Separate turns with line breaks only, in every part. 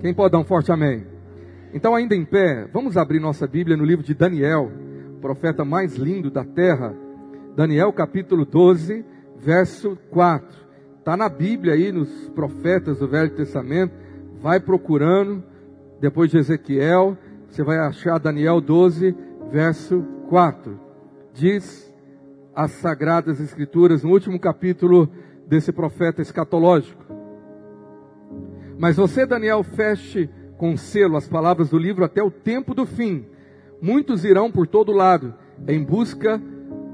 Quem pode dar um forte amém? Então, ainda em pé, vamos abrir nossa Bíblia no livro de Daniel, profeta mais lindo da terra. Daniel capítulo 12, verso 4. Está na Bíblia aí, nos profetas do Velho Testamento. Vai procurando, depois de Ezequiel, você vai achar Daniel 12, verso 4. Diz as Sagradas Escrituras, no último capítulo desse profeta escatológico. Mas você, Daniel, feche com selo as palavras do livro até o tempo do fim. Muitos irão por todo lado em busca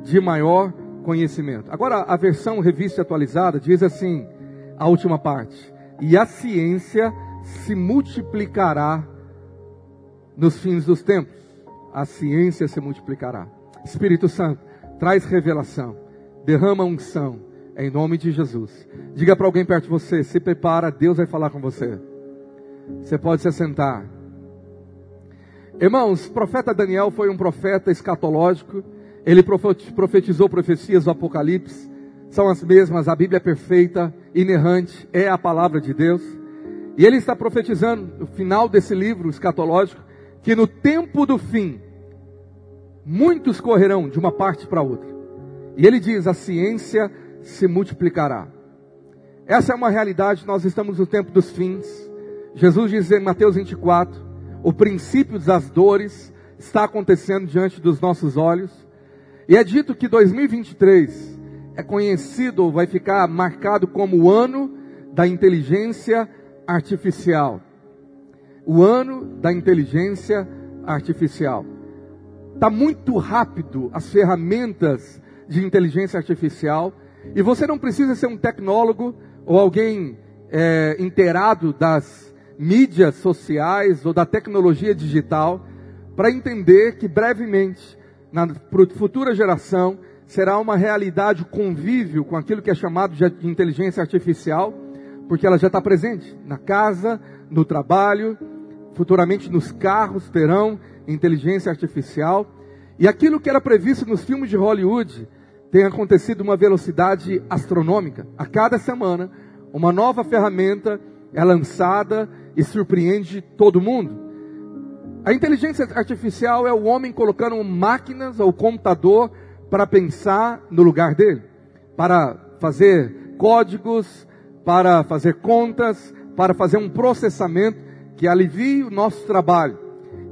de maior conhecimento. Agora, a versão revista atualizada diz assim, a última parte: E a ciência se multiplicará nos fins dos tempos. A ciência se multiplicará. Espírito Santo, traz revelação, derrama unção, em nome de Jesus. Diga para alguém perto de você: se prepara, Deus vai falar com você. Você pode se assentar. Irmãos, profeta Daniel foi um profeta escatológico. Ele profetizou profecias do Apocalipse. São as mesmas, a Bíblia é perfeita, inerrante, é a palavra de Deus. E ele está profetizando no final desse livro escatológico que no tempo do fim muitos correrão de uma parte para outra. E ele diz: a ciência se multiplicará. Essa é uma realidade, nós estamos no tempo dos fins. Jesus diz em Mateus 24: o princípio das dores está acontecendo diante dos nossos olhos. E é dito que 2023 é conhecido ou vai ficar marcado como o ano da inteligência artificial. O ano da inteligência artificial. Está muito rápido as ferramentas de inteligência artificial. E você não precisa ser um tecnólogo ou alguém é, inteirado das mídias sociais ou da tecnologia digital para entender que brevemente, na futura geração, será uma realidade convívio com aquilo que é chamado de inteligência artificial, porque ela já está presente na casa, no trabalho, futuramente nos carros terão inteligência artificial. E aquilo que era previsto nos filmes de Hollywood tem acontecido uma velocidade astronômica. A cada semana, uma nova ferramenta é lançada e surpreende todo mundo. A inteligência artificial é o homem colocando máquinas ou computador para pensar no lugar dele, para fazer códigos, para fazer contas, para fazer um processamento que alivie o nosso trabalho.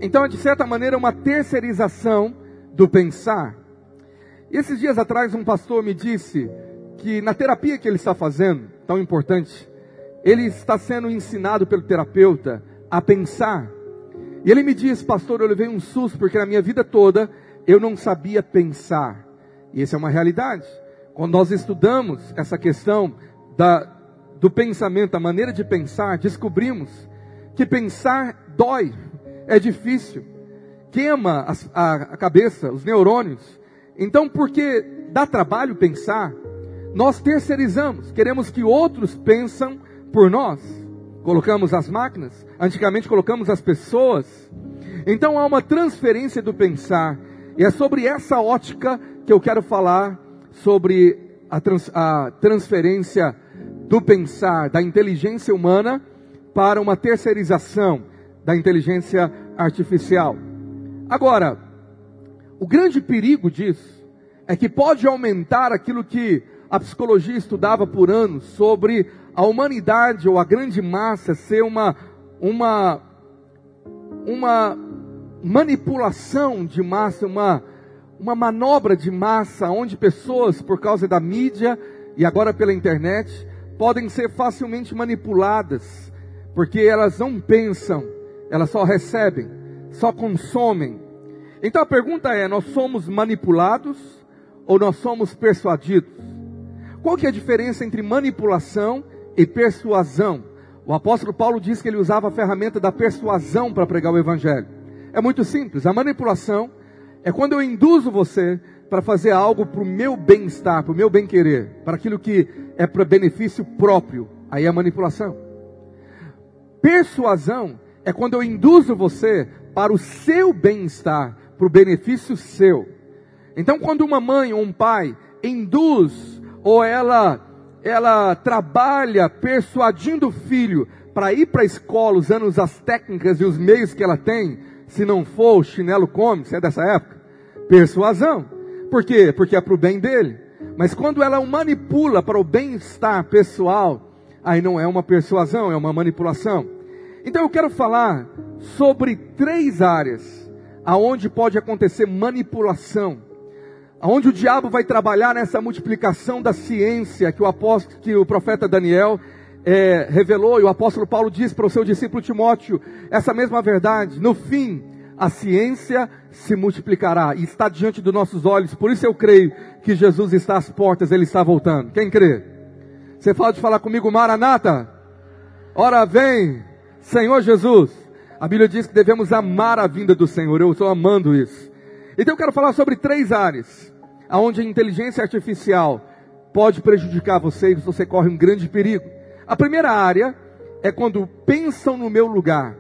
Então, é de certa maneira, uma terceirização do pensar. Esses dias atrás, um pastor me disse que na terapia que ele está fazendo, tão importante, ele está sendo ensinado pelo terapeuta a pensar. E ele me disse, pastor, eu levei um susto porque na minha vida toda eu não sabia pensar. E essa é uma realidade. Quando nós estudamos essa questão da, do pensamento, a maneira de pensar, descobrimos que pensar dói, é difícil, queima a, a, a cabeça, os neurônios. Então, porque dá trabalho pensar, nós terceirizamos, queremos que outros pensam por nós. Colocamos as máquinas, antigamente colocamos as pessoas. Então há uma transferência do pensar, e é sobre essa ótica que eu quero falar sobre a, trans, a transferência do pensar, da inteligência humana para uma terceirização da inteligência artificial. Agora, o grande perigo disso é que pode aumentar aquilo que a psicologia estudava por anos sobre a humanidade ou a grande massa ser uma uma uma manipulação de massa, uma uma manobra de massa onde pessoas por causa da mídia e agora pela internet podem ser facilmente manipuladas porque elas não pensam, elas só recebem, só consomem. Então a pergunta é: nós somos manipulados ou nós somos persuadidos? Qual que é a diferença entre manipulação e persuasão? O apóstolo Paulo diz que ele usava a ferramenta da persuasão para pregar o evangelho. É muito simples. A manipulação é quando eu induzo você para fazer algo para o meu bem-estar, para o meu bem-querer, para aquilo que é para benefício próprio. Aí é manipulação. Persuasão é quando eu induzo você para o seu bem-estar, para o benefício seu. Então, quando uma mãe ou um pai induz ou ela ela trabalha persuadindo o filho para ir para a escola usando as técnicas e os meios que ela tem, se não for o chinelo come, você é dessa época? Persuasão. Por quê? Porque é para o bem dele. Mas quando ela o manipula para o bem-estar pessoal, aí não é uma persuasão, é uma manipulação. Então eu quero falar sobre três áreas aonde pode acontecer manipulação, aonde o diabo vai trabalhar nessa multiplicação da ciência que o apóstolo, que o profeta Daniel é, revelou e o apóstolo Paulo diz para o seu discípulo Timóteo essa mesma verdade. No fim, a ciência se multiplicará e está diante dos nossos olhos. Por isso eu creio que Jesus está às portas, ele está voltando. Quem crê? Você pode falar comigo, Maranata? Ora vem, Senhor Jesus. A Bíblia diz que devemos amar a vinda do Senhor. Eu estou amando isso. Então eu quero falar sobre três áreas aonde a inteligência artificial pode prejudicar você e você corre um grande perigo. A primeira área é quando pensam no meu lugar.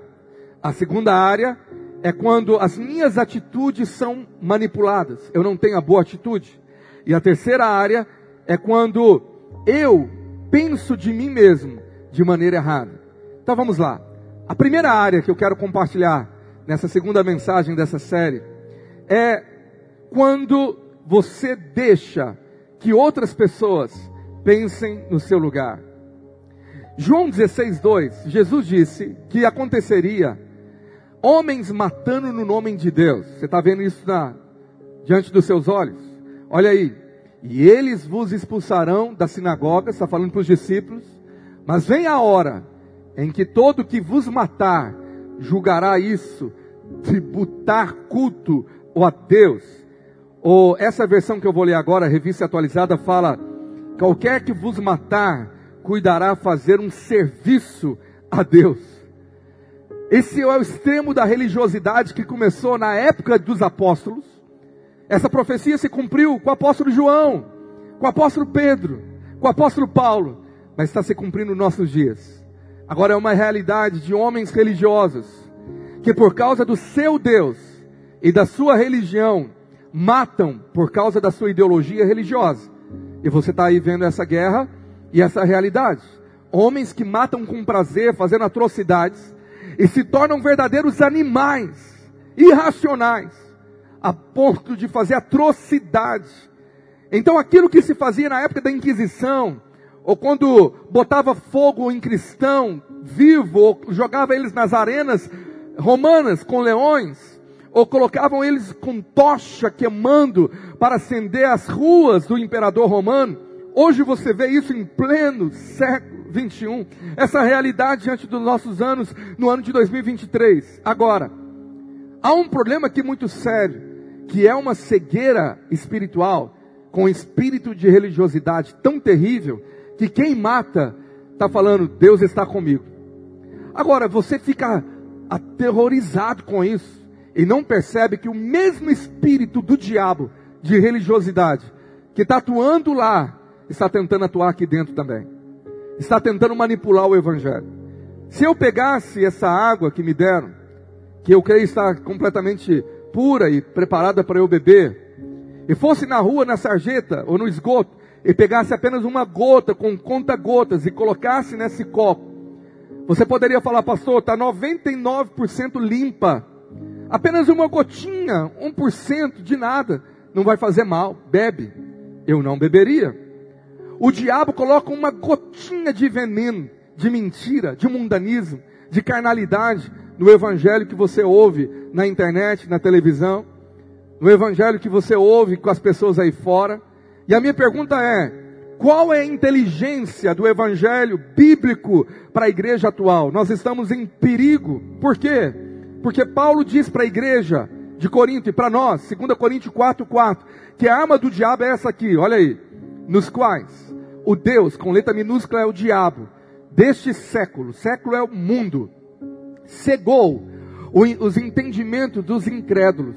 A segunda área é quando as minhas atitudes são manipuladas. Eu não tenho a boa atitude. E a terceira área é quando eu penso de mim mesmo de maneira errada. Então vamos lá. A primeira área que eu quero compartilhar nessa segunda mensagem dessa série é quando você deixa que outras pessoas pensem no seu lugar. João 16, 2, Jesus disse que aconteceria homens matando no nome de Deus. Você está vendo isso na, diante dos seus olhos? Olha aí. E eles vos expulsarão da sinagoga, está falando para os discípulos. Mas vem a hora em que todo que vos matar julgará isso, tributar culto a Deus. Ou essa versão que eu vou ler agora, revista atualizada, fala: qualquer que vos matar cuidará fazer um serviço a Deus. Esse é o extremo da religiosidade que começou na época dos apóstolos. Essa profecia se cumpriu com o apóstolo João, com o apóstolo Pedro, com o apóstolo Paulo, mas está se cumprindo nos nossos dias. Agora é uma realidade de homens religiosos que, por causa do seu Deus e da sua religião, matam por causa da sua ideologia religiosa. E você está aí vendo essa guerra e essa realidade. Homens que matam com prazer, fazendo atrocidades, e se tornam verdadeiros animais, irracionais, a ponto de fazer atrocidade. Então aquilo que se fazia na época da Inquisição, ou quando botava fogo em cristão vivo, ou jogava eles nas arenas romanas com leões, ou colocavam eles com tocha queimando para acender as ruas do imperador romano. Hoje você vê isso em pleno século 21. Essa realidade diante dos nossos anos, no ano de 2023. Agora, há um problema aqui muito sério, que é uma cegueira espiritual, com espírito de religiosidade tão terrível, que quem mata está falando, Deus está comigo. Agora, você fica aterrorizado com isso, e não percebe que o mesmo espírito do diabo, de religiosidade, que está atuando lá, está tentando atuar aqui dentro também está tentando manipular o Evangelho. Se eu pegasse essa água que me deram, que eu creio estar completamente pura e preparada para eu beber, e fosse na rua, na sarjeta ou no esgoto, e pegasse apenas uma gota com conta-gotas e colocasse nesse copo, você poderia falar, pastor, está 99% limpa. Apenas uma gotinha, 1% de nada, não vai fazer mal. Bebe. Eu não beberia. O diabo coloca uma gotinha de veneno, de mentira, de mundanismo, de carnalidade no evangelho que você ouve na internet, na televisão, no evangelho que você ouve com as pessoas aí fora. E a minha pergunta é: qual é a inteligência do evangelho bíblico para a igreja atual? Nós estamos em perigo. Por quê? Porque Paulo diz para a igreja de Corinto e para nós, 2 Coríntios 4, 4, que a arma do diabo é essa aqui, olha aí, nos quais o Deus, com letra minúscula, é o diabo, deste século, século é o mundo, cegou os entendimentos dos incrédulos,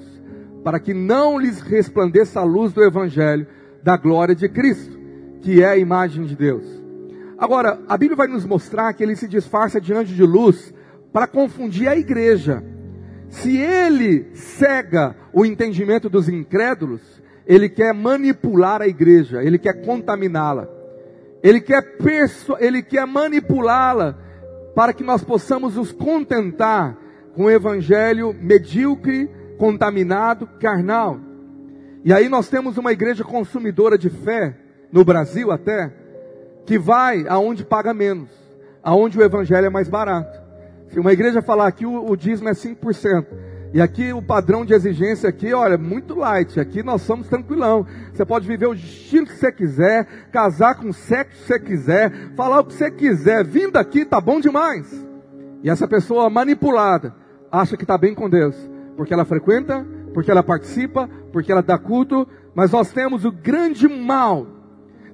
para que não lhes resplandeça a luz do Evangelho da glória de Cristo, que é a imagem de Deus. Agora, a Bíblia vai nos mostrar que ele se disfarça de anjo de luz para confundir a igreja. Se ele cega o entendimento dos incrédulos, ele quer manipular a igreja, ele quer contaminá-la. Ele quer, ele quer manipulá-la para que nós possamos nos contentar com o evangelho medíocre, contaminado, carnal. E aí nós temos uma igreja consumidora de fé, no Brasil até, que vai aonde paga menos, aonde o evangelho é mais barato. Se uma igreja falar que o, o dízimo é 5%, e aqui o padrão de exigência aqui, olha, muito light. Aqui nós somos tranquilão. Você pode viver o estilo que você quiser, casar com o sexo que você quiser, falar o que você quiser. Vindo aqui tá bom demais. E essa pessoa manipulada acha que está bem com Deus, porque ela frequenta, porque ela participa, porque ela dá culto. Mas nós temos o grande mal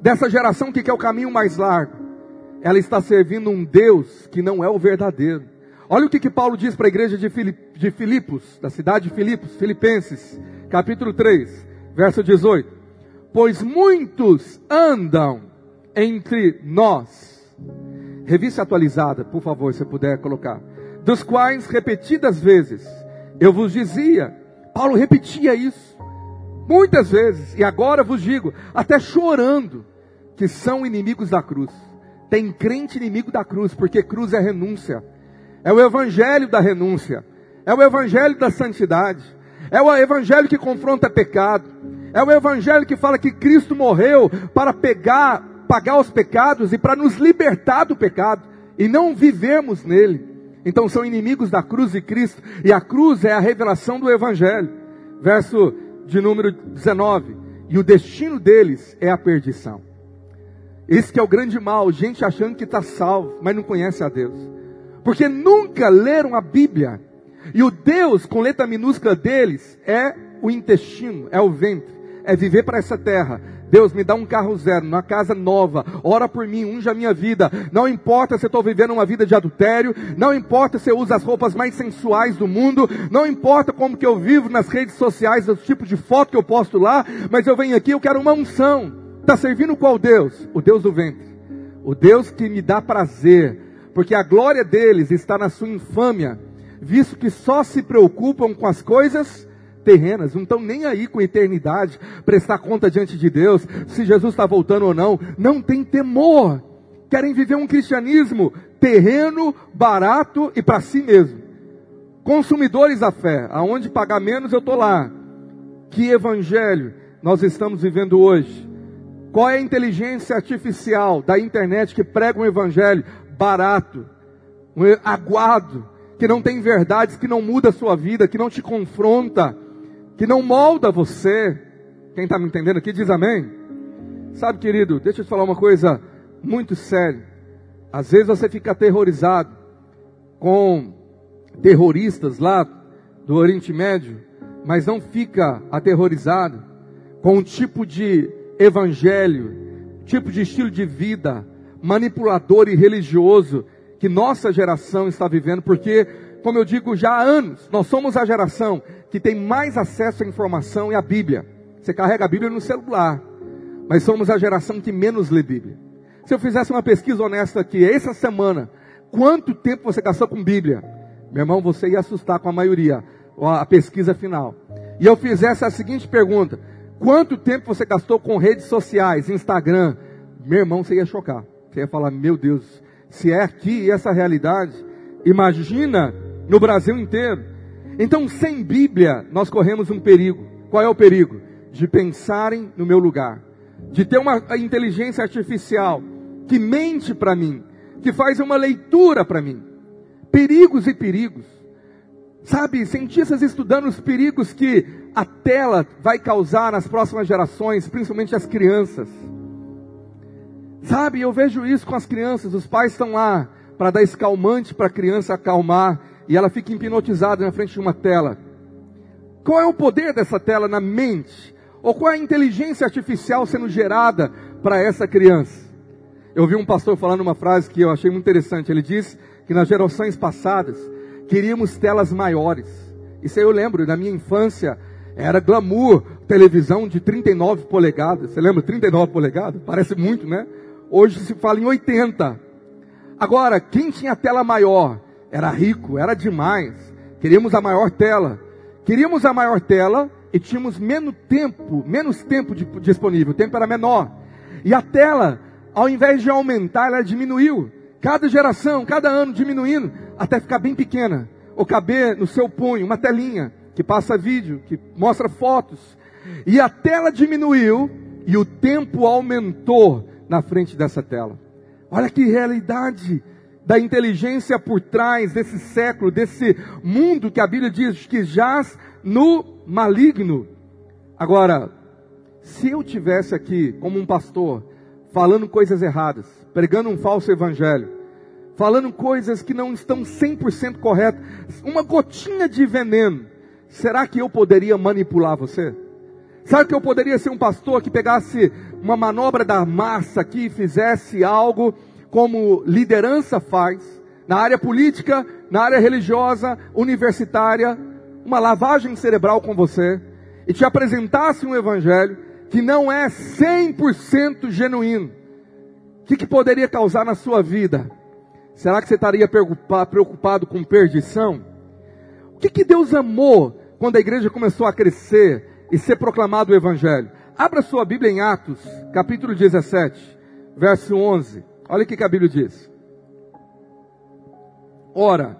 dessa geração que quer o caminho mais largo. Ela está servindo um Deus que não é o verdadeiro. Olha o que, que Paulo diz para a igreja de, Filip, de Filipos, da cidade de Filipos, Filipenses, capítulo 3, verso 18. Pois muitos andam entre nós. Revista atualizada, por favor, se puder colocar. Dos quais repetidas vezes eu vos dizia, Paulo repetia isso muitas vezes, e agora vos digo, até chorando, que são inimigos da cruz. Tem crente inimigo da cruz, porque cruz é renúncia. É o evangelho da renúncia. É o evangelho da santidade. É o evangelho que confronta pecado. É o evangelho que fala que Cristo morreu para pegar, pagar os pecados e para nos libertar do pecado e não vivermos nele. Então são inimigos da cruz de Cristo e a cruz é a revelação do evangelho. Verso de número 19. E o destino deles é a perdição. Esse é o grande mal, gente achando que está salvo, mas não conhece a Deus porque nunca leram a Bíblia. E o Deus com letra minúscula deles é o intestino, é o ventre, é viver para essa terra. Deus me dá um carro zero, uma casa nova, ora por mim, unja a minha vida. Não importa se eu estou vivendo uma vida de adultério, não importa se eu uso as roupas mais sensuais do mundo, não importa como que eu vivo nas redes sociais, o tipo de foto que eu posto lá, mas eu venho aqui, eu quero uma unção. Está servindo qual Deus? O Deus do ventre. O Deus que me dá prazer, porque a glória deles está na sua infâmia, visto que só se preocupam com as coisas terrenas, não estão nem aí com a eternidade, prestar conta diante de Deus, se Jesus está voltando ou não, não tem temor, querem viver um cristianismo terreno, barato e para si mesmo. Consumidores da fé, aonde pagar menos eu estou lá. Que evangelho nós estamos vivendo hoje? Qual é a inteligência artificial da internet que prega um evangelho? barato, aguado, que não tem verdades, que não muda a sua vida, que não te confronta, que não molda você. Quem está me entendendo aqui diz amém. Sabe, querido, deixa eu te falar uma coisa muito séria. Às vezes você fica aterrorizado com terroristas lá do Oriente Médio, mas não fica aterrorizado com um tipo de evangelho, tipo de estilo de vida manipulador e religioso que nossa geração está vivendo, porque, como eu digo já há anos, nós somos a geração que tem mais acesso à informação e à Bíblia. Você carrega a Bíblia no celular, mas somos a geração que menos lê Bíblia. Se eu fizesse uma pesquisa honesta aqui, essa semana, quanto tempo você gastou com Bíblia? Meu irmão, você ia assustar com a maioria, a pesquisa final. E eu fizesse a seguinte pergunta: quanto tempo você gastou com redes sociais, Instagram? Meu irmão, você ia chocar. Você ia falar, meu Deus, se é aqui essa realidade, imagina no Brasil inteiro. Então, sem Bíblia, nós corremos um perigo. Qual é o perigo? De pensarem no meu lugar, de ter uma inteligência artificial que mente para mim, que faz uma leitura para mim. Perigos e perigos. Sabe, cientistas estudando os perigos que a tela vai causar nas próximas gerações, principalmente as crianças. Sabe, eu vejo isso com as crianças, os pais estão lá para dar escalmante para a criança acalmar e ela fica hipnotizada na frente de uma tela. Qual é o poder dessa tela na mente? Ou qual é a inteligência artificial sendo gerada para essa criança? Eu vi um pastor falando uma frase que eu achei muito interessante. Ele diz que nas gerações passadas queríamos telas maiores. Isso aí eu lembro, na minha infância era glamour, televisão de 39 polegadas. Você lembra 39 polegadas? Parece muito, né? Hoje se fala em 80. Agora, quem tinha tela maior era rico, era demais. Queríamos a maior tela. Queríamos a maior tela e tínhamos menos tempo, menos tempo de, disponível, o tempo era menor. E a tela, ao invés de aumentar, ela diminuiu. Cada geração, cada ano diminuindo, até ficar bem pequena. Ou caber no seu punho, uma telinha que passa vídeo, que mostra fotos. E a tela diminuiu e o tempo aumentou na frente dessa tela. Olha que realidade da inteligência por trás desse século, desse mundo que a Bíblia diz que jaz no maligno. Agora, se eu tivesse aqui como um pastor falando coisas erradas, pregando um falso evangelho, falando coisas que não estão 100% corretas, uma gotinha de veneno, será que eu poderia manipular você? Sabe que eu poderia ser um pastor que pegasse uma manobra da massa aqui e fizesse algo como liderança faz, na área política, na área religiosa, universitária, uma lavagem cerebral com você e te apresentasse um evangelho que não é 100% genuíno, o que, que, poderia causar na sua vida? Será que você estaria preocupado com perdição? O que, que Deus amou quando a igreja começou a crescer e ser proclamado o Evangelho? Abra sua Bíblia em Atos, capítulo 17, verso 11. Olha o que a Bíblia diz. Ora,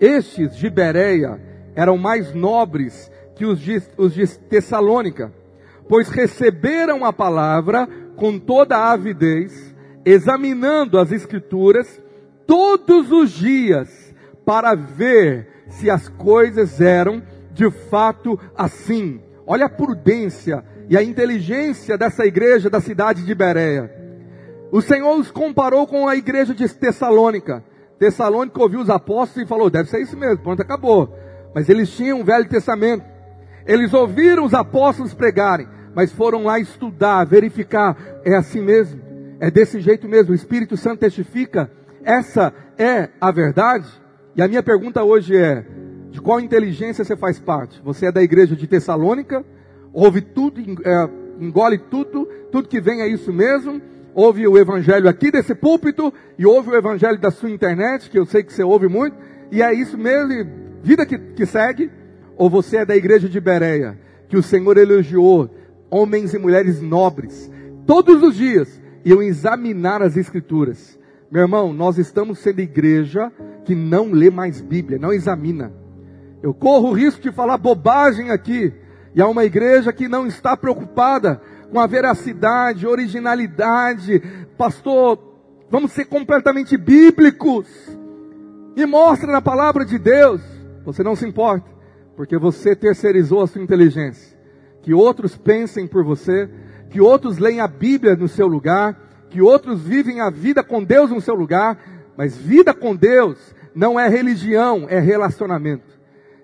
estes de Bereia eram mais nobres que os de, os de Tessalônica, pois receberam a palavra com toda a avidez, examinando as Escrituras todos os dias, para ver se as coisas eram de fato assim. Olha a prudência e a inteligência dessa igreja da cidade de Bereia. O Senhor os comparou com a igreja de Tessalônica. Tessalônica ouviu os apóstolos e falou: deve ser isso mesmo, pronto, acabou. Mas eles tinham um Velho Testamento. Eles ouviram os apóstolos pregarem, mas foram lá estudar, verificar. É assim mesmo? É desse jeito mesmo? O Espírito Santo testifica? Essa é a verdade? E a minha pergunta hoje é: de qual inteligência você faz parte? Você é da igreja de Tessalônica? Ouve tudo, é, engole tudo, tudo que vem é isso mesmo? Ouve o evangelho aqui desse púlpito e ouve o evangelho da sua internet, que eu sei que você ouve muito, e é isso mesmo, vida que, que segue? Ou você é da igreja de Bereia, que o Senhor elogiou homens e mulheres nobres, todos os dias, iam examinar as escrituras. Meu irmão, nós estamos sendo igreja que não lê mais Bíblia, não examina. Eu corro o risco de falar bobagem aqui, e há uma igreja que não está preocupada com a veracidade, originalidade. Pastor, vamos ser completamente bíblicos. E mostra na palavra de Deus. Você não se importa, porque você terceirizou a sua inteligência. Que outros pensem por você, que outros leem a Bíblia no seu lugar, que outros vivem a vida com Deus no seu lugar, mas vida com Deus não é religião, é relacionamento.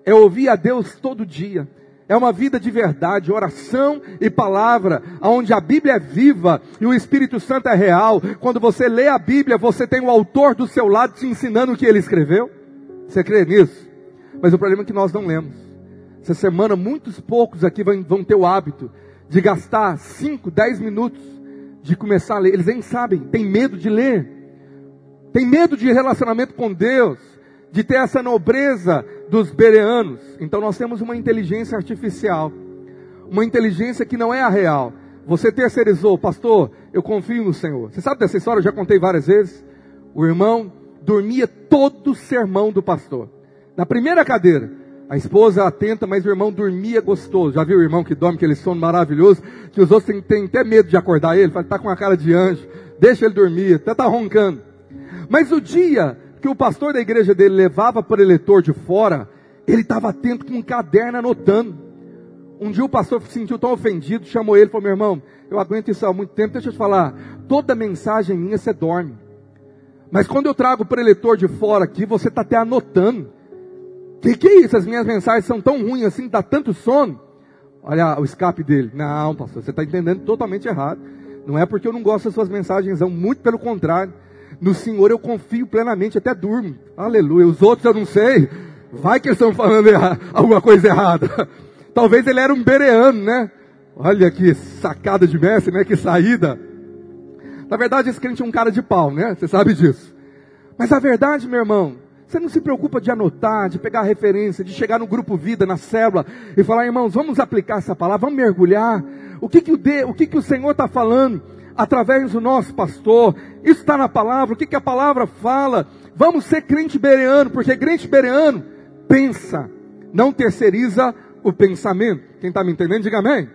É ouvir a Deus todo dia, é uma vida de verdade, oração e palavra, onde a Bíblia é viva e o Espírito Santo é real. Quando você lê a Bíblia, você tem o autor do seu lado te ensinando o que ele escreveu. Você crê nisso? Mas o problema é que nós não lemos. Essa semana, muitos poucos aqui vão, ter o hábito de gastar 5, 10 minutos de começar a ler. Eles nem sabem, tem medo de ler. Tem medo de relacionamento com Deus de ter essa nobreza dos bereanos. Então nós temos uma inteligência artificial, uma inteligência que não é a real. Você terceirizou, pastor, eu confio no Senhor. Você sabe dessa história? Eu já contei várias vezes. O irmão dormia todo o sermão do pastor. Na primeira cadeira, a esposa atenta, mas o irmão dormia gostoso. Já viu o irmão que dorme aquele sono maravilhoso? Que os outros têm, até medo de acordar ele. Fala, tá com a cara de anjo. Deixa ele dormir, até tá roncando. Mas o dia que o pastor da igreja dele levava para o eleitor de fora, ele estava atento com um caderno anotando. Um dia o pastor se sentiu tão ofendido, chamou ele e falou: Meu irmão, eu aguento isso há muito tempo, deixa eu te falar. Toda mensagem minha você dorme. Mas quando eu trago para o eleitor de fora aqui, você está até anotando. Que que é isso? As minhas mensagens são tão ruins assim, dá tanto sono. Olha o escape dele. Não, pastor, você está entendendo totalmente errado. Não é porque eu não gosto das suas mensagens, não, muito pelo contrário. No Senhor eu confio plenamente, até durmo. Aleluia. Os outros eu não sei. Vai que eles estão falando alguma coisa errada. Talvez ele era um bereano, né? Olha que sacada de mestre, né? Que saída. Na verdade, esse crente é um cara de pau, né? Você sabe disso. Mas a verdade, meu irmão, você não se preocupa de anotar, de pegar referência, de chegar no grupo vida, na célula e falar, irmãos, vamos aplicar essa palavra, vamos mergulhar. O que que o, de, o, que que o Senhor está falando? Através do nosso pastor. Isso está na palavra. O que, que a palavra fala? Vamos ser crente bereano, porque crente bereano pensa, não terceiriza o pensamento. Quem está me entendendo, diga amém.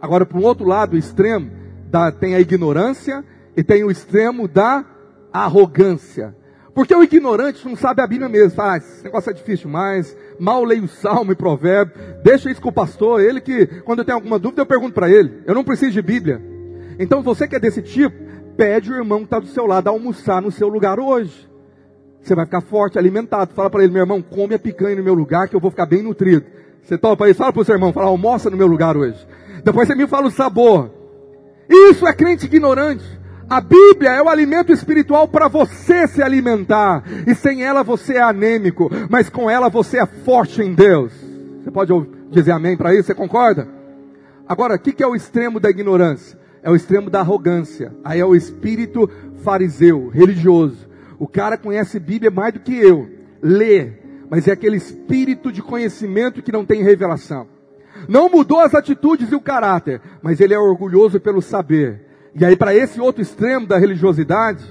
Agora, para um outro lado, o extremo, da, tem a ignorância e tem o extremo da arrogância. Porque o ignorante não sabe a Bíblia mesmo. Ah, esse negócio é difícil demais. Mal leio o salmo e provérbio. Deixa isso com o pastor. Ele que, quando eu tenho alguma dúvida, eu pergunto para ele. Eu não preciso de Bíblia. Então você que é desse tipo, pede o irmão que está do seu lado a almoçar no seu lugar hoje. Você vai ficar forte, alimentado. Fala para ele, meu irmão, come a picanha no meu lugar que eu vou ficar bem nutrido. Você topa isso? Fala para o seu irmão, fala, almoça no meu lugar hoje. Depois você me fala o sabor. Isso é crente ignorante. A Bíblia é o alimento espiritual para você se alimentar. E sem ela você é anêmico, mas com ela você é forte em Deus. Você pode dizer amém para isso? Você concorda? Agora, o que é o extremo da ignorância? É o extremo da arrogância. Aí é o espírito fariseu, religioso. O cara conhece Bíblia mais do que eu, lê, mas é aquele espírito de conhecimento que não tem revelação. Não mudou as atitudes e o caráter, mas ele é orgulhoso pelo saber. E aí, para esse outro extremo da religiosidade,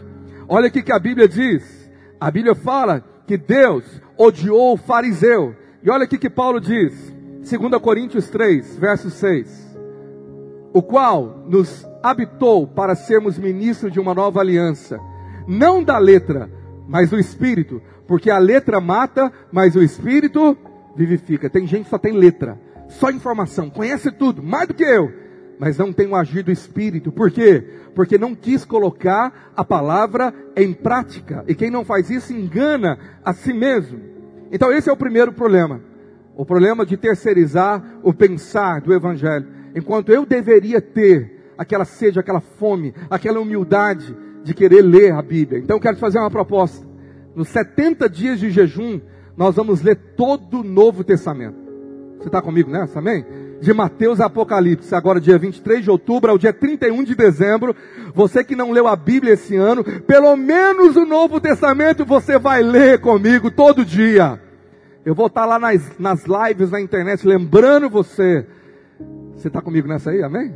olha o que a Bíblia diz. A Bíblia fala que Deus odiou o fariseu. E olha o que Paulo diz. 2 Coríntios 3, verso 6. O qual nos habitou para sermos ministros de uma nova aliança, não da letra, mas do espírito, porque a letra mata, mas o espírito vivifica. Tem gente que só tem letra, só informação, conhece tudo, mais do que eu, mas não tem o agir do Espírito. Por quê? Porque não quis colocar a palavra em prática. E quem não faz isso engana a si mesmo. Então esse é o primeiro problema. O problema de terceirizar o pensar do Evangelho. Enquanto eu deveria ter aquela sede, aquela fome, aquela humildade de querer ler a Bíblia. Então eu quero te fazer uma proposta. Nos 70 dias de jejum, nós vamos ler todo o Novo Testamento. Você está comigo nessa? Amém? de Mateus a Apocalipse, agora dia 23 de outubro ao dia 31 de dezembro. Você que não leu a Bíblia esse ano, pelo menos o Novo Testamento você vai ler comigo todo dia. Eu vou estar lá nas, nas lives na internet lembrando você. Você está comigo nessa aí, amém?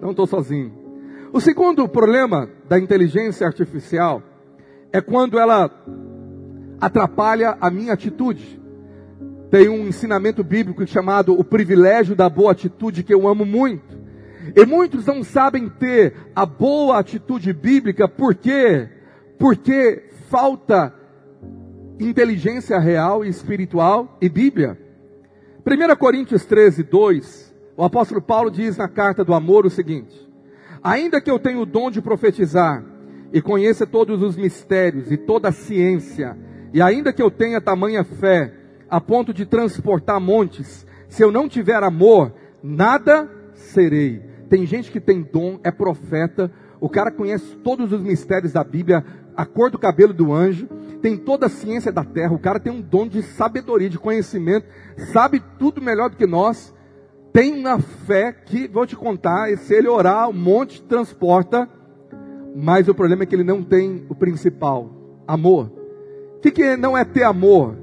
Não estou sozinho. O segundo problema da inteligência artificial é quando ela atrapalha a minha atitude tem um ensinamento bíblico chamado o privilégio da boa atitude que eu amo muito. E muitos não sabem ter a boa atitude bíblica, por quê? Porque falta inteligência real e espiritual e Bíblia. 1 Coríntios 13, 2, o apóstolo Paulo diz na carta do amor o seguinte: Ainda que eu tenha o dom de profetizar, e conheça todos os mistérios e toda a ciência, e ainda que eu tenha tamanha fé, a ponto de transportar montes, se eu não tiver amor, nada serei. Tem gente que tem dom, é profeta, o cara conhece todos os mistérios da Bíblia, a cor do cabelo do anjo, tem toda a ciência da terra, o cara tem um dom de sabedoria, de conhecimento, sabe tudo melhor do que nós, tem uma fé que, vou te contar, se ele orar, o monte transporta, mas o problema é que ele não tem o principal, amor. O que, que não é ter amor?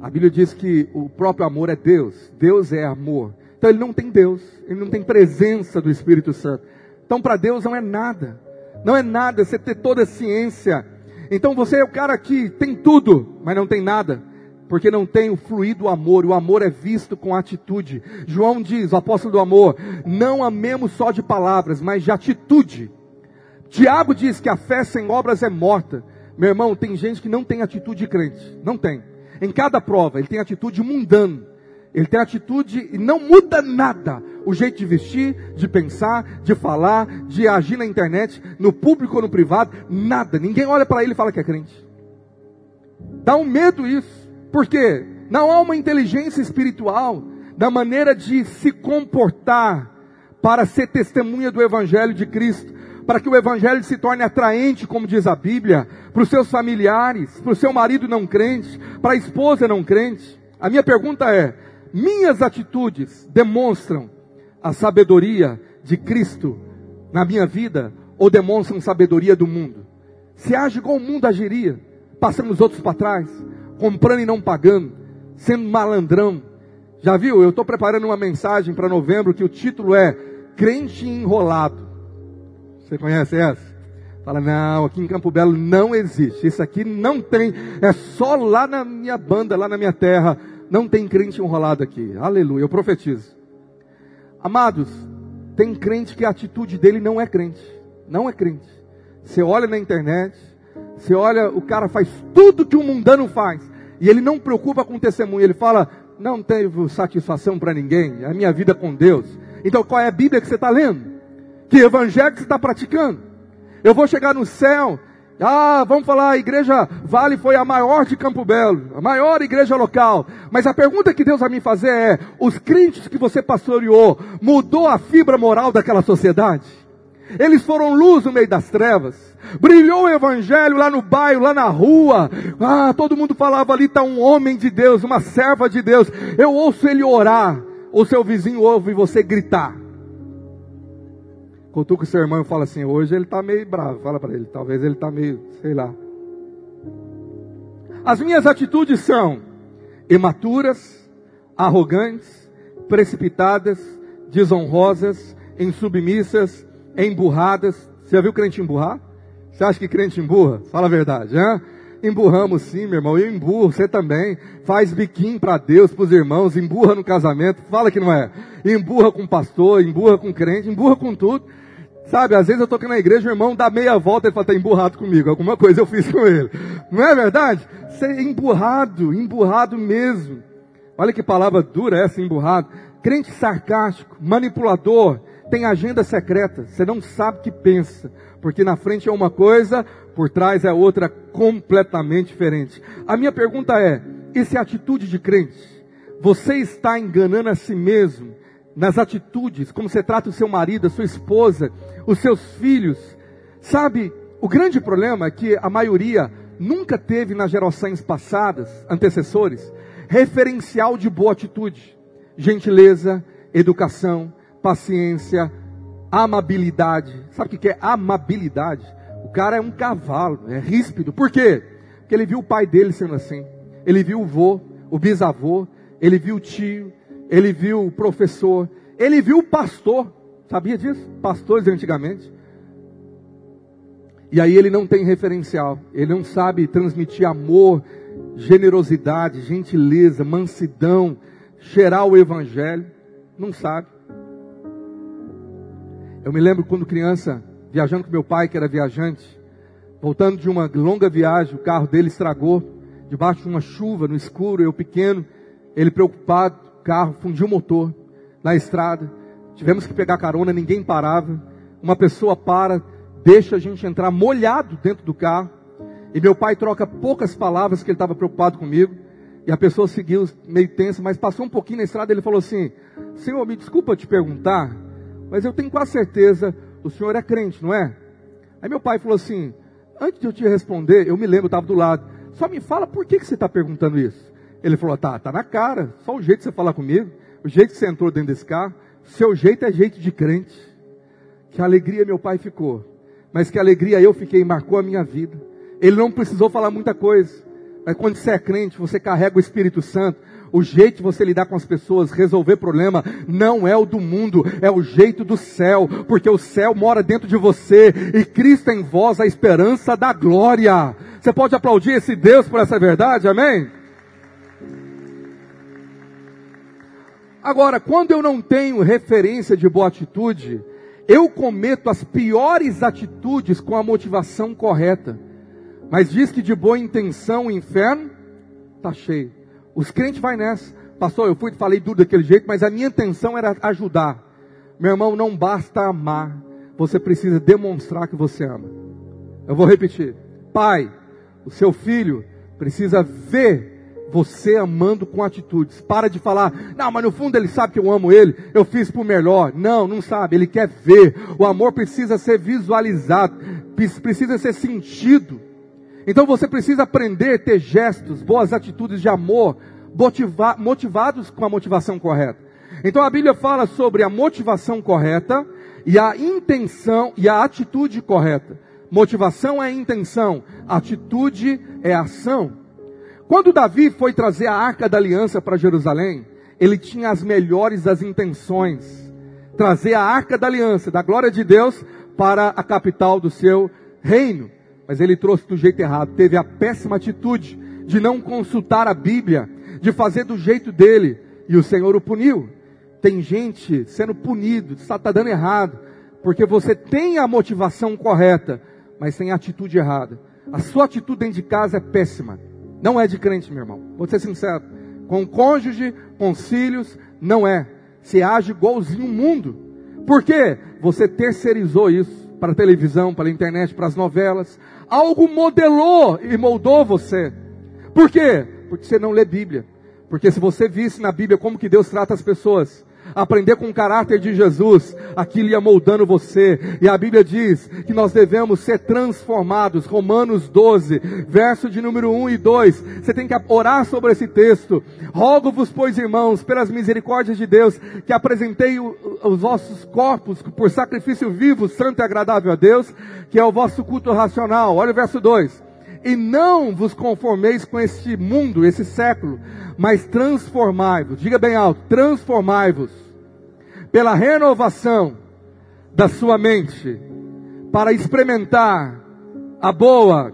A Bíblia diz que o próprio amor é Deus. Deus é amor. Então ele não tem Deus, ele não tem presença do Espírito Santo. Então para Deus não é nada. Não é nada você ter toda a ciência. Então você é o cara que tem tudo, mas não tem nada. Porque não tem o fluido amor. O amor é visto com atitude. João diz, o apóstolo do amor, não amemos só de palavras, mas de atitude. Tiago diz que a fé sem obras é morta. Meu irmão, tem gente que não tem atitude de crente. Não tem. Em cada prova, ele tem atitude mundana. Ele tem atitude e não muda nada. O jeito de vestir, de pensar, de falar, de agir na internet, no público ou no privado, nada. Ninguém olha para ele e fala que é crente. Dá um medo isso. Por quê? Não há uma inteligência espiritual da maneira de se comportar para ser testemunha do Evangelho de Cristo para que o evangelho se torne atraente, como diz a Bíblia, para os seus familiares, para o seu marido não crente, para a esposa não crente. A minha pergunta é: minhas atitudes demonstram a sabedoria de Cristo na minha vida ou demonstram sabedoria do mundo? Se age igual o mundo agiria, passando os outros para trás, comprando e não pagando, sendo malandrão. Já viu? Eu estou preparando uma mensagem para novembro que o título é Crente Enrolado. Você conhece essa? Fala, não, aqui em Campo Belo não existe. Isso aqui não tem. É só lá na minha banda, lá na minha terra. Não tem crente enrolado aqui. Aleluia, eu profetizo. Amados, tem crente que a atitude dele não é crente. Não é crente. Você olha na internet, você olha, o cara faz tudo que um mundano faz. E ele não preocupa com o testemunho. Ele fala, não tenho satisfação para ninguém. É a minha vida com Deus. Então qual é a Bíblia que você está lendo? Que evangelho que você está praticando? Eu vou chegar no céu. Ah, vamos falar, a igreja Vale foi a maior de Campo Belo, a maior igreja local. Mas a pergunta que Deus vai me fazer é: os crentes que você pastoreou mudou a fibra moral daquela sociedade? Eles foram luz no meio das trevas. Brilhou o evangelho lá no bairro, lá na rua. Ah, todo mundo falava ali está um homem de Deus, uma serva de Deus. Eu ouço ele orar. Ou seu vizinho ouve você gritar. Cutuca o seu irmão fala assim: hoje ele está meio bravo. Fala para ele, talvez ele está meio, sei lá. As minhas atitudes são imaturas, arrogantes, precipitadas, desonrosas, insubmissas, emburradas. Você já viu crente emburrar? Você acha que crente emburra? Fala a verdade, hein? Emburramos sim, meu irmão. Eu emburro, você também. Faz biquinho para Deus, para os irmãos, emburra no casamento. Fala que não é. Emburra com pastor, emburra com crente, emburra com tudo. Sabe, às vezes eu estou aqui na igreja, o irmão dá meia volta e fala, está emburrado comigo. Alguma coisa eu fiz com ele. Não é verdade? Ser emburrado, emburrado mesmo. Olha que palavra dura essa, emburrado. Crente sarcástico, manipulador, tem agenda secreta. Você não sabe o que pensa. Porque na frente é uma coisa, por trás é outra completamente diferente. A minha pergunta é: essa é atitude de crente? Você está enganando a si mesmo nas atitudes, como você trata o seu marido, a sua esposa, os seus filhos. Sabe, o grande problema é que a maioria nunca teve nas gerações passadas, antecessores, referencial de boa atitude, gentileza, educação, paciência, amabilidade. Sabe o que é amabilidade? O cara é um cavalo, é ríspido. Por quê? Porque ele viu o pai dele sendo assim. Ele viu o vô, o bisavô, ele viu o tio, ele viu o professor, ele viu o pastor. Sabia disso? Pastores antigamente. E aí ele não tem referencial, ele não sabe transmitir amor, generosidade, gentileza, mansidão, cheirar o evangelho, não sabe. Eu me lembro quando criança, viajando com meu pai, que era viajante, voltando de uma longa viagem, o carro dele estragou, debaixo de uma chuva, no escuro, eu pequeno, ele preocupado, o carro fundiu o motor na estrada, tivemos que pegar carona, ninguém parava, uma pessoa para, deixa a gente entrar molhado dentro do carro, e meu pai troca poucas palavras que ele estava preocupado comigo, e a pessoa seguiu meio tensa, mas passou um pouquinho na estrada, ele falou assim, Senhor, me desculpa te perguntar, mas eu tenho quase certeza, o senhor é crente, não é? Aí meu pai falou assim, antes de eu te responder, eu me lembro, eu estava do lado, só me fala por que, que você está perguntando isso? Ele falou, tá, tá na cara, só o jeito de você falar comigo, o jeito que você entrou dentro desse carro, seu jeito é jeito de crente. Que alegria meu pai ficou, mas que alegria eu fiquei, marcou a minha vida. Ele não precisou falar muita coisa, mas quando você é crente, você carrega o Espírito Santo, o jeito de você lidar com as pessoas, resolver problema, não é o do mundo, é o jeito do céu, porque o céu mora dentro de você e Cristo em vós a esperança da glória. Você pode aplaudir esse Deus por essa verdade, amém? Agora, quando eu não tenho referência de boa atitude, eu cometo as piores atitudes com a motivação correta. Mas diz que de boa intenção o inferno está cheio. Os crentes vai nessa. Pastor, eu fui falei tudo daquele jeito, mas a minha intenção era ajudar. Meu irmão, não basta amar. Você precisa demonstrar que você ama. Eu vou repetir. Pai, o seu filho precisa ver você amando com atitudes. Para de falar, não, mas no fundo ele sabe que eu amo ele, eu fiz por melhor. Não, não sabe, ele quer ver. O amor precisa ser visualizado, precisa ser sentido. Então você precisa aprender a ter gestos, boas atitudes de amor, motiva motivados com a motivação correta. Então a Bíblia fala sobre a motivação correta e a intenção e a atitude correta. Motivação é intenção, atitude é ação. Quando Davi foi trazer a arca da aliança para Jerusalém, ele tinha as melhores das intenções. Trazer a arca da aliança, da glória de Deus, para a capital do seu reino. Mas ele trouxe do jeito errado, teve a péssima atitude de não consultar a Bíblia, de fazer do jeito dele, e o Senhor o puniu. Tem gente sendo punido, está, dando errado, porque você tem a motivação correta, mas tem a atitude errada. A sua atitude dentro de casa é péssima. Não é de crente, meu irmão. Vou ser sincero. Com cônjuge, com filhos, não é. Você age igualzinho o mundo. Por quê? Você terceirizou isso para a televisão, para a internet, para as novelas. Algo modelou e moldou você. Por quê? Porque você não lê Bíblia. Porque se você visse na Bíblia como que Deus trata as pessoas, aprender com o caráter de Jesus, aquilo ia moldando você. E a Bíblia diz que nós devemos ser transformados. Romanos 12, verso de número 1 e 2. Você tem que orar sobre esse texto. Rogo-vos, pois, irmãos, pelas misericórdias de Deus, que apresentei os vossos corpos por sacrifício vivo, santo e agradável a Deus, que é o vosso culto racional. Olha o verso 2 e não vos conformeis com este mundo, esse século, mas transformai-vos, diga bem alto, transformai-vos pela renovação da sua mente, para experimentar a boa,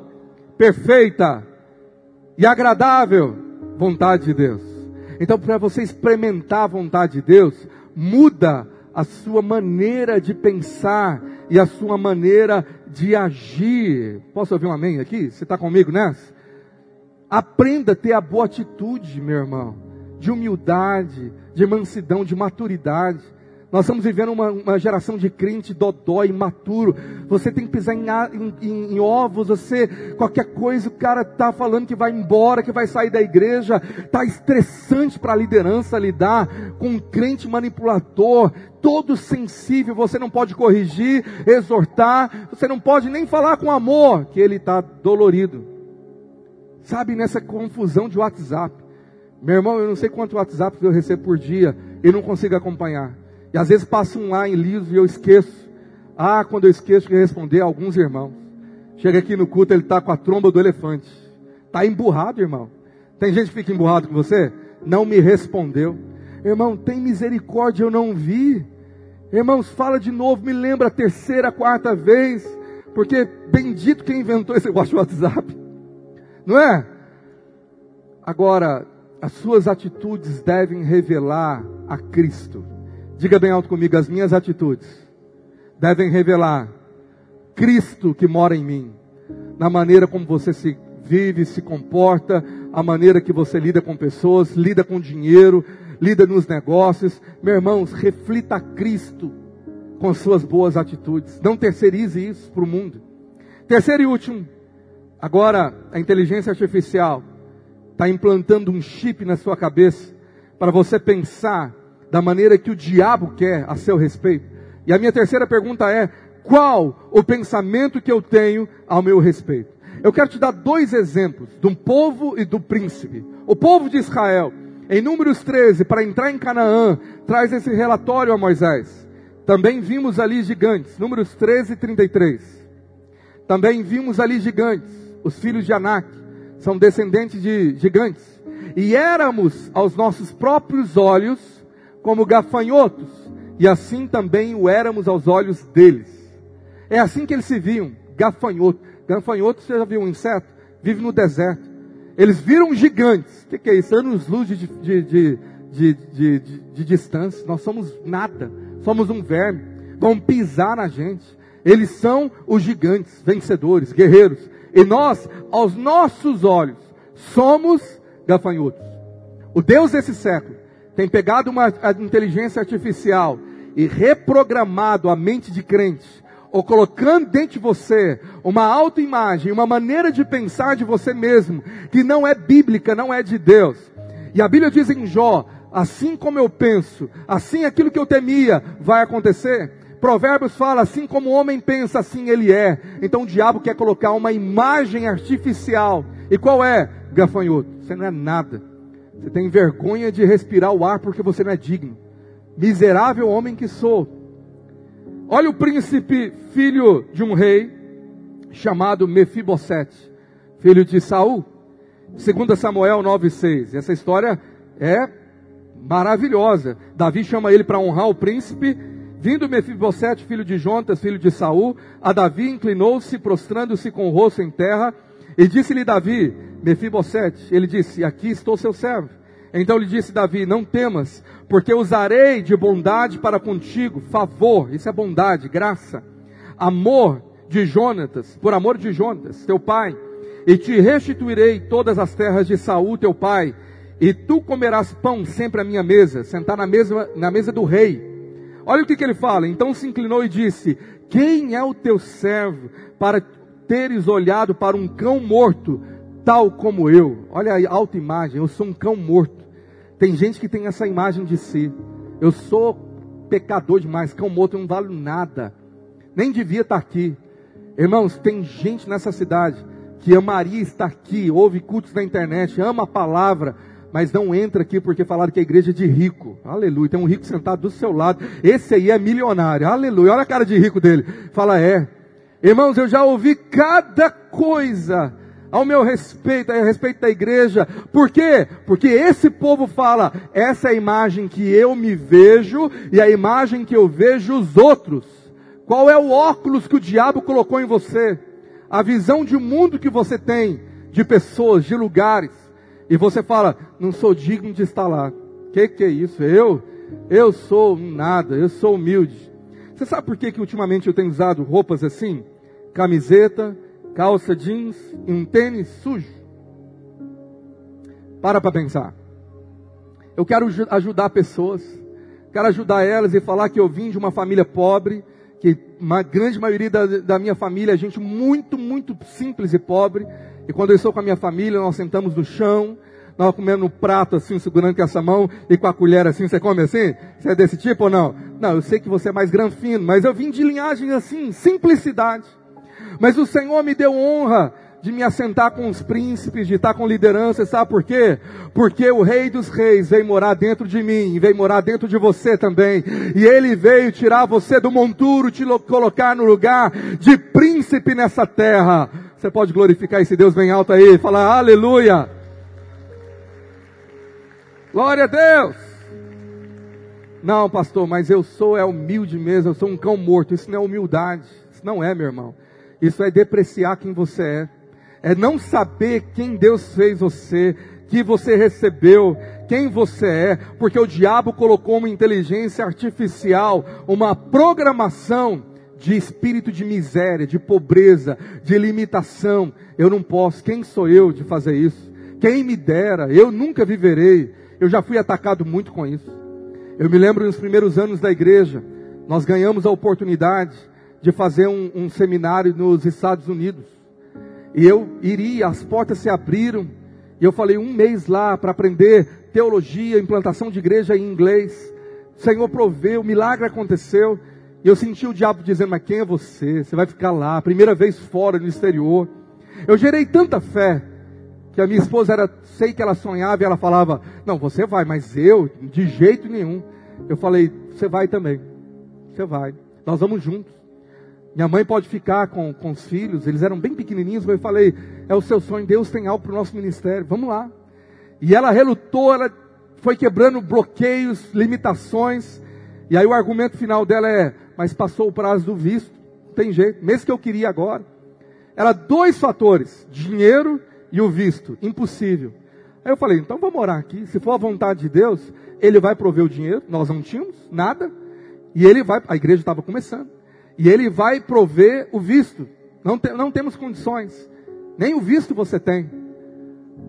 perfeita e agradável vontade de Deus. Então, para você experimentar a vontade de Deus, muda a sua maneira de pensar e a sua maneira de agir. Posso ouvir um amém aqui? Você está comigo nessa? Aprenda a ter a boa atitude, meu irmão, de humildade, de mansidão, de maturidade. Nós estamos vivendo uma, uma geração de crente dodó, imaturo. Você tem que pisar em, em, em, ovos, você, qualquer coisa, o cara está falando que vai embora, que vai sair da igreja. Está estressante para a liderança lidar com um crente manipulador, todo sensível. Você não pode corrigir, exortar, você não pode nem falar com amor, que ele está dolorido. Sabe, nessa confusão de WhatsApp. Meu irmão, eu não sei quanto WhatsApp eu recebo por dia e não consigo acompanhar. E às vezes passa um lá em liso e eu esqueço. Ah, quando eu esqueço de responder a alguns irmãos. Chega aqui no culto, ele está com a tromba do elefante. Está emburrado, irmão. Tem gente que fica emburrado com você? Não me respondeu. Irmão, tem misericórdia, eu não vi. Irmãos, fala de novo, me lembra a terceira, quarta vez. Porque bendito quem inventou esse negócio de WhatsApp. Não é? Agora, as suas atitudes devem revelar a Cristo. Diga bem alto comigo, as minhas atitudes devem revelar Cristo que mora em mim. Na maneira como você se vive, se comporta, a maneira que você lida com pessoas, lida com dinheiro, lida nos negócios. Meus irmãos, reflita Cristo com suas boas atitudes. Não terceirize isso para o mundo. Terceiro e último, agora a inteligência artificial está implantando um chip na sua cabeça para você pensar da maneira que o diabo quer a seu respeito. E a minha terceira pergunta é: qual o pensamento que eu tenho ao meu respeito? Eu quero te dar dois exemplos, de um povo e do príncipe. O povo de Israel, em Números 13, para entrar em Canaã, traz esse relatório a Moisés. Também vimos ali gigantes, Números 13 33. Também vimos ali gigantes, os filhos de Anak, são descendentes de gigantes. E éramos aos nossos próprios olhos como gafanhotos, e assim também o éramos aos olhos deles. É assim que eles se viam, gafanhoto. Gafanhoto, você já viu um inseto? Vive no deserto. Eles viram gigantes. O que, que, é isso? Anos luz de, de, de, de, de distância. Nós somos nada. Somos um verme. Vão pisar na gente. Eles são os gigantes, vencedores, guerreiros. E nós, aos nossos olhos, somos gafanhotos. O Deus desse século tem pegado uma inteligência artificial e reprogramado a mente de crente ou colocando dentro de você uma autoimagem, uma maneira de pensar de você mesmo, que não é bíblica, não é de Deus. E a Bíblia diz em Jó: assim como eu penso, assim aquilo que eu temia vai acontecer. Provérbios fala, assim como o homem pensa, assim ele é. Então o diabo quer colocar uma imagem artificial. E qual é? Gafanhoto. Você não é nada. Você tem vergonha de respirar o ar porque você não é digno. Miserável homem que sou. Olha o príncipe, filho de um rei, chamado Mefibosete, filho de Saul. 2 Samuel 9,6. Essa história é maravilhosa. Davi chama ele para honrar o príncipe, Vindo Mefibosete, filho de Jontas, filho de Saul, a Davi inclinou-se, prostrando-se com o rosto em terra, e disse-lhe Davi, Mefibosete, ele disse, aqui estou seu servo. Então lhe disse Davi, não temas, porque usarei de bondade para contigo, favor, isso é bondade, graça, amor de Jonatas, por amor de Jonatas, teu pai, e te restituirei todas as terras de Saul, teu pai, e tu comerás pão sempre à minha mesa, sentar na mesa, na mesa do rei. Olha o que, que ele fala. Então se inclinou e disse: Quem é o teu servo para teres olhado para um cão morto, tal como eu? Olha a alta imagem, eu sou um cão morto. Tem gente que tem essa imagem de si. Eu sou pecador demais, cão morto, eu não vale nada. Nem devia estar aqui. Irmãos, tem gente nessa cidade que amaria estar aqui, ouve cultos na internet, ama a palavra, mas não entra aqui porque falaram que é igreja de rico. Aleluia. Tem um rico sentado do seu lado. Esse aí é milionário. Aleluia. Olha a cara de rico dele. Fala, é. Irmãos, eu já ouvi cada coisa ao meu respeito, a respeito da igreja. Por quê? Porque esse povo fala, essa é a imagem que eu me vejo e a imagem que eu vejo os outros. Qual é o óculos que o diabo colocou em você? A visão de mundo que você tem, de pessoas, de lugares. E você fala, não sou digno de estar lá. Que que é isso? Eu? Eu sou nada, eu sou humilde. Você sabe por que, que ultimamente eu tenho usado roupas assim? Camiseta, calça jeans e um tênis sujo? Para para pensar. Eu quero ajudar pessoas, quero ajudar elas e falar que eu vim de uma família pobre, que uma grande maioria da, da minha família é gente muito, muito simples e pobre. E quando eu estou com a minha família, nós sentamos no chão, nós comendo no prato assim, segurando com essa mão e com a colher assim, você come assim? Você é desse tipo ou não? Não, eu sei que você é mais granfino, mas eu vim de linhagem assim, simplicidade. Mas o Senhor me deu honra de me assentar com os príncipes, de estar com liderança, sabe por quê? Porque o Rei dos Reis veio morar dentro de mim, veio morar dentro de você também, e ele veio tirar você do monturo, te colocar no lugar de príncipe nessa terra. Você pode glorificar esse Deus bem alto aí, falar aleluia. Glória a Deus. Não, pastor, mas eu sou é humilde mesmo, eu sou um cão morto. Isso não é humildade, isso não é, meu irmão. Isso é depreciar quem você é. É não saber quem Deus fez você, que você recebeu, quem você é, porque o diabo colocou uma inteligência artificial, uma programação de espírito de miséria, de pobreza, de limitação. Eu não posso, quem sou eu de fazer isso? Quem me dera, eu nunca viverei. Eu já fui atacado muito com isso. Eu me lembro nos primeiros anos da igreja, nós ganhamos a oportunidade de fazer um, um seminário nos Estados Unidos. E eu iria, as portas se abriram, e eu falei um mês lá para aprender teologia, implantação de igreja em inglês. O Senhor proveu, o milagre aconteceu. E eu senti o diabo dizendo: Mas quem é você? Você vai ficar lá, primeira vez fora, no exterior. Eu gerei tanta fé que a minha esposa era, sei que ela sonhava e ela falava: Não, você vai, mas eu, de jeito nenhum. Eu falei: Você vai também. Você vai. Nós vamos juntos. Minha mãe pode ficar com, com os filhos, eles eram bem pequenininhos, mas eu falei: É o seu sonho, Deus tem algo para o nosso ministério, vamos lá. E ela relutou, ela foi quebrando bloqueios, limitações. E aí o argumento final dela é: Mas passou o prazo do visto, tem jeito, mesmo que eu queria agora. Era dois fatores: dinheiro e o visto, impossível. Aí eu falei, então vamos orar aqui. Se for a vontade de Deus, Ele vai prover o dinheiro. Nós não tínhamos nada. E Ele vai, a igreja estava começando. E Ele vai prover o visto. Não, te, não temos condições. Nem o visto você tem.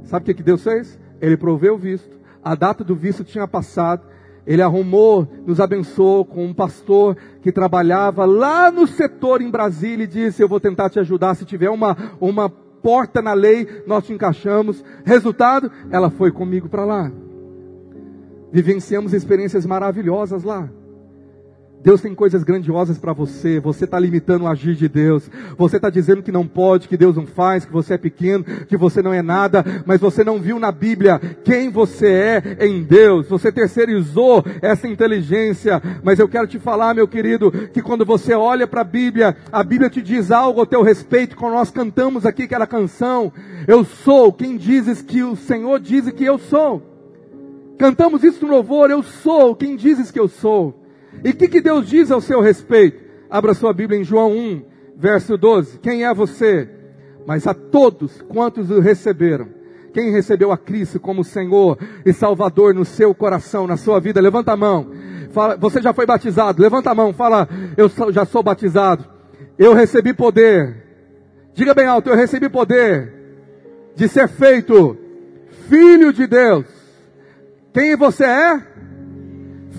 Sabe o que, que Deus fez? Ele proveu o visto. A data do visto tinha passado. Ele arrumou, nos abençoou com um pastor que trabalhava lá no setor em Brasília e disse: Eu vou tentar te ajudar se tiver uma, uma porta na lei, nós te encaixamos. Resultado, ela foi comigo para lá. Vivenciamos experiências maravilhosas lá. Deus tem coisas grandiosas para você. Você está limitando o agir de Deus. Você está dizendo que não pode, que Deus não faz, que você é pequeno, que você não é nada. Mas você não viu na Bíblia quem você é em Deus. Você terceirizou essa inteligência. Mas eu quero te falar, meu querido, que quando você olha para a Bíblia, a Bíblia te diz algo a teu respeito. Quando nós cantamos aqui aquela canção, eu sou quem dizes que o Senhor diz que eu sou. Cantamos isso no louvor, eu sou quem dizes que eu sou. E o que, que Deus diz ao seu respeito? Abra sua Bíblia em João 1, verso 12. Quem é você? Mas a todos quantos o receberam, quem recebeu a Cristo como Senhor e Salvador no seu coração, na sua vida, levanta a mão. Fala, você já foi batizado? Levanta a mão, fala, eu já sou batizado. Eu recebi poder. Diga bem alto, eu recebi poder de ser feito filho de Deus. Quem você é?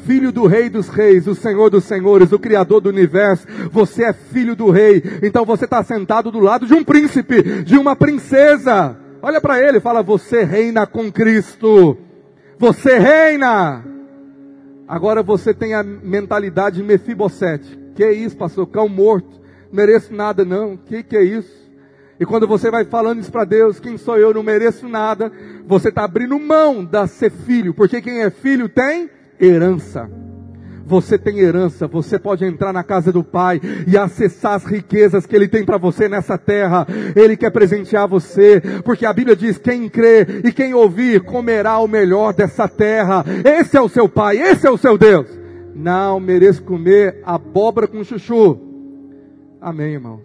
Filho do Rei dos Reis, o Senhor dos Senhores, o Criador do universo. Você é filho do Rei. Então você está sentado do lado de um príncipe, de uma princesa. Olha para ele e fala: Você reina com Cristo. Você reina. Agora você tem a mentalidade de Mefibosete. Que isso, pastor? Cão morto. Mereço nada, não. Que que é isso? E quando você vai falando isso para Deus, quem sou eu, não mereço nada, você está abrindo mão da ser filho, porque quem é filho tem herança. Você tem herança, você pode entrar na casa do Pai e acessar as riquezas que Ele tem para você nessa terra. Ele quer presentear você, porque a Bíblia diz: quem crê e quem ouvir comerá o melhor dessa terra. Esse é o seu Pai, esse é o seu Deus. Não mereço comer abóbora com chuchu. Amém, irmão.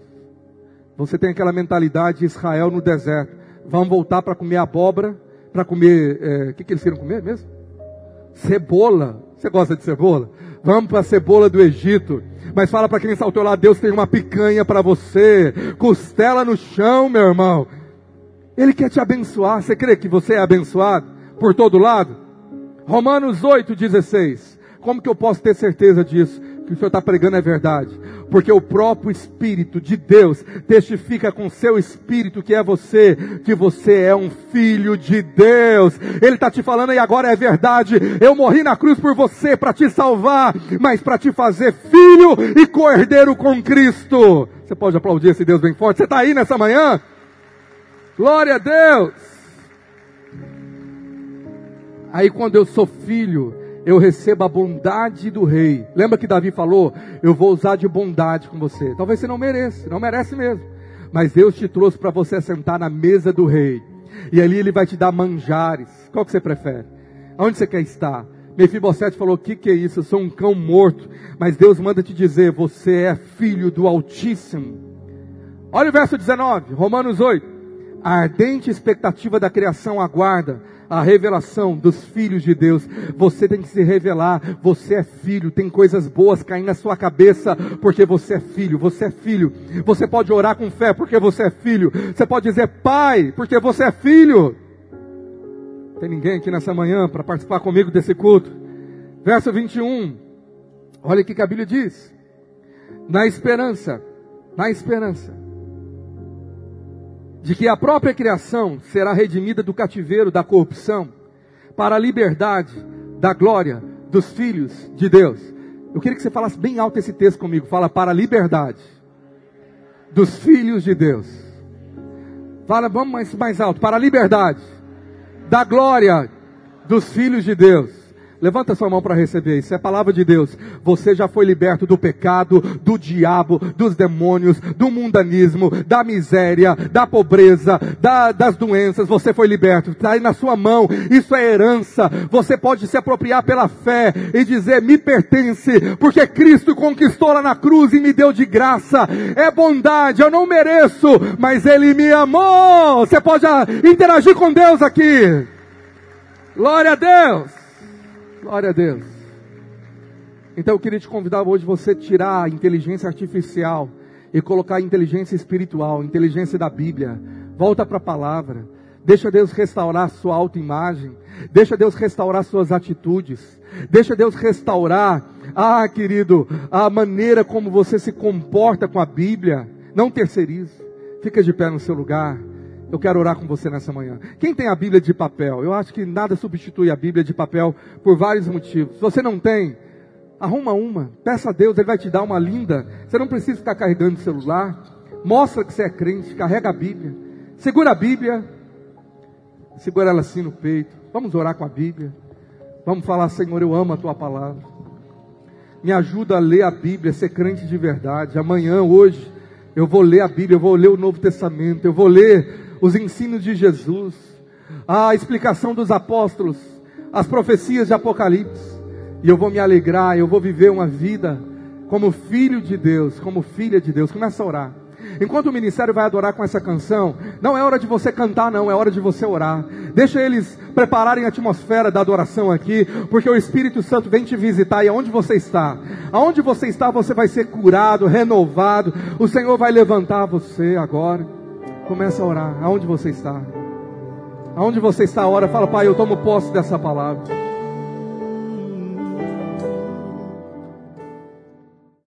Você tem aquela mentalidade de Israel no deserto. Vão voltar para comer abóbora, para comer. O é, que, que eles queriam comer mesmo? Cebola. Você gosta de cebola? Vamos para a cebola do Egito. Mas fala para quem está ao teu lado, Deus tem uma picanha para você. Costela no chão, meu irmão. Ele quer te abençoar. Você crê que você é abençoado por todo lado? Romanos 8,16. Como que eu posso ter certeza disso? Que o Senhor está pregando é verdade porque o próprio Espírito de Deus testifica com seu Espírito que é você, que você é um filho de Deus. Ele está te falando e agora é verdade. Eu morri na cruz por você para te salvar, mas para te fazer filho e cordeiro com Cristo. Você pode aplaudir esse Deus bem forte. Você está aí nessa manhã? Glória a Deus. Aí quando eu sou filho, eu recebo a bondade do rei. Lembra que Davi falou? Eu vou usar de bondade com você. Talvez você não mereça, não merece mesmo. Mas Deus te trouxe para você sentar na mesa do rei. E ali ele vai te dar manjares. Qual que você prefere? Onde você quer estar? Mefibosete falou: O que, que é isso? Eu sou um cão morto. Mas Deus manda te dizer: Você é filho do Altíssimo. Olha o verso 19, Romanos 8. A ardente expectativa da criação aguarda a revelação dos filhos de Deus. Você tem que se revelar. Você é filho. Tem coisas boas caindo na sua cabeça porque você é filho. Você é filho. Você pode orar com fé porque você é filho. Você pode dizer pai porque você é filho. Tem ninguém aqui nessa manhã para participar comigo desse culto? Verso 21. Olha o que a Bíblia diz. Na esperança, na esperança de que a própria criação será redimida do cativeiro da corrupção para a liberdade da glória dos filhos de Deus. Eu queria que você falasse bem alto esse texto comigo. Fala para a liberdade dos filhos de Deus. Fala, vamos mais, mais alto. Para a liberdade da glória dos filhos de Deus. Levanta sua mão para receber isso. É a palavra de Deus. Você já foi liberto do pecado, do diabo, dos demônios, do mundanismo, da miséria, da pobreza, da, das doenças. Você foi liberto. Está aí na sua mão. Isso é herança. Você pode se apropriar pela fé e dizer: me pertence, porque Cristo conquistou lá na cruz e me deu de graça. É bondade. Eu não mereço, mas Ele me amou. Você pode ah, interagir com Deus aqui. Glória a Deus. Glória a Deus. Então eu queria te convidar hoje você tirar a inteligência artificial e colocar a inteligência espiritual, a inteligência da Bíblia. Volta para a palavra. Deixa Deus restaurar sua autoimagem. Deixa Deus restaurar suas atitudes. Deixa Deus restaurar, ah, querido, a maneira como você se comporta com a Bíblia. Não terceirize. Fica de pé no seu lugar. Eu quero orar com você nessa manhã. Quem tem a Bíblia de papel? Eu acho que nada substitui a Bíblia de papel por vários motivos. Se você não tem, arruma uma. Peça a Deus, Ele vai te dar uma linda. Você não precisa ficar carregando o celular. Mostra que você é crente, carrega a Bíblia. Segura a Bíblia. Segura ela assim no peito. Vamos orar com a Bíblia. Vamos falar, Senhor, eu amo a tua palavra. Me ajuda a ler a Bíblia, ser crente de verdade. Amanhã, hoje, eu vou ler a Bíblia, eu vou ler o Novo Testamento, eu vou ler os ensinos de Jesus, a explicação dos apóstolos, as profecias de Apocalipse. E eu vou me alegrar, eu vou viver uma vida como filho de Deus, como filha de Deus. Começa a orar. Enquanto o ministério vai adorar com essa canção, não é hora de você cantar, não, é hora de você orar. Deixa eles prepararem a atmosfera da adoração aqui, porque o Espírito Santo vem te visitar e aonde você está, aonde você está, você vai ser curado, renovado. O Senhor vai levantar você agora. Começa a orar. Aonde você está? Aonde você está, ora, fala, Pai, eu tomo posse dessa palavra.